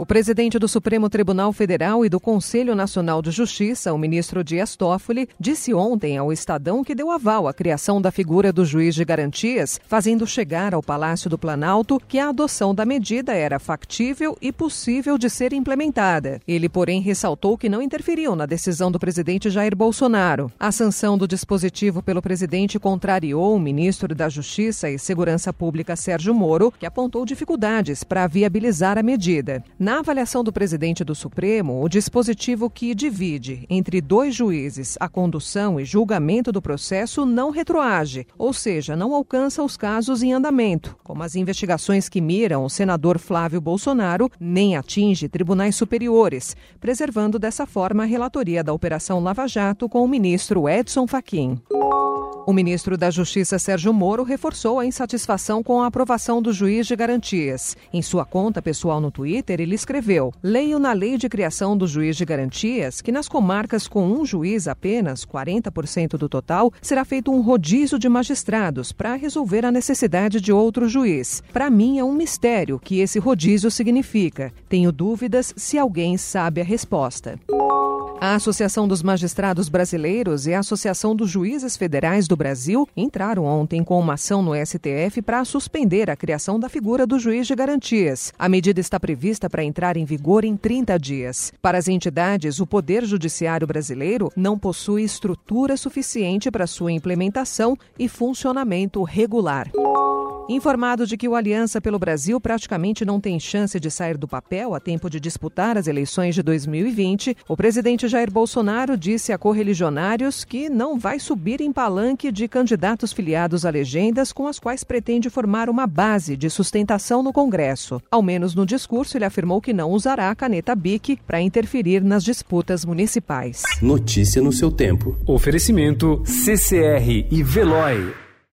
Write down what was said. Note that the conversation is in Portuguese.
O presidente do Supremo Tribunal Federal e do Conselho Nacional de Justiça, o ministro Dias Toffoli, disse ontem ao Estadão que deu aval à criação da figura do juiz de garantias, fazendo chegar ao Palácio do Planalto que a adoção da medida era factível e possível de ser implementada. Ele, porém, ressaltou que não interferiu na decisão do presidente Jair Bolsonaro. A sanção do dispositivo pelo presidente contrariou o ministro da Justiça e Segurança Pública Sérgio Moro, que apontou dificuldades para viabilizar a medida. Na avaliação do presidente do Supremo, o dispositivo que divide entre dois juízes a condução e julgamento do processo não retroage, ou seja, não alcança os casos em andamento, como as investigações que miram o senador Flávio Bolsonaro, nem atinge tribunais superiores, preservando dessa forma a relatoria da Operação Lava Jato com o ministro Edson Fachin. O ministro da Justiça Sérgio Moro reforçou a insatisfação com a aprovação do juiz de garantias. Em sua conta pessoal no Twitter, ele escreveu: Leio na lei de criação do juiz de garantias que nas comarcas com um juiz apenas, 40% do total, será feito um rodízio de magistrados para resolver a necessidade de outro juiz. Para mim é um mistério o que esse rodízio significa. Tenho dúvidas se alguém sabe a resposta. A Associação dos Magistrados Brasileiros e a Associação dos Juízes Federais do Brasil entraram ontem com uma ação no STF para suspender a criação da figura do juiz de garantias. A medida está prevista para entrar em vigor em 30 dias. Para as entidades, o Poder Judiciário brasileiro não possui estrutura suficiente para sua implementação e funcionamento regular. Informado de que o Aliança pelo Brasil praticamente não tem chance de sair do papel a tempo de disputar as eleições de 2020, o presidente Jair Bolsonaro disse a correligionários que não vai subir em palanque de candidatos filiados a legendas com as quais pretende formar uma base de sustentação no Congresso. Ao menos no discurso, ele afirmou que não usará a caneta BIC para interferir nas disputas municipais. Notícia no seu tempo. Oferecimento CCR e Veloy.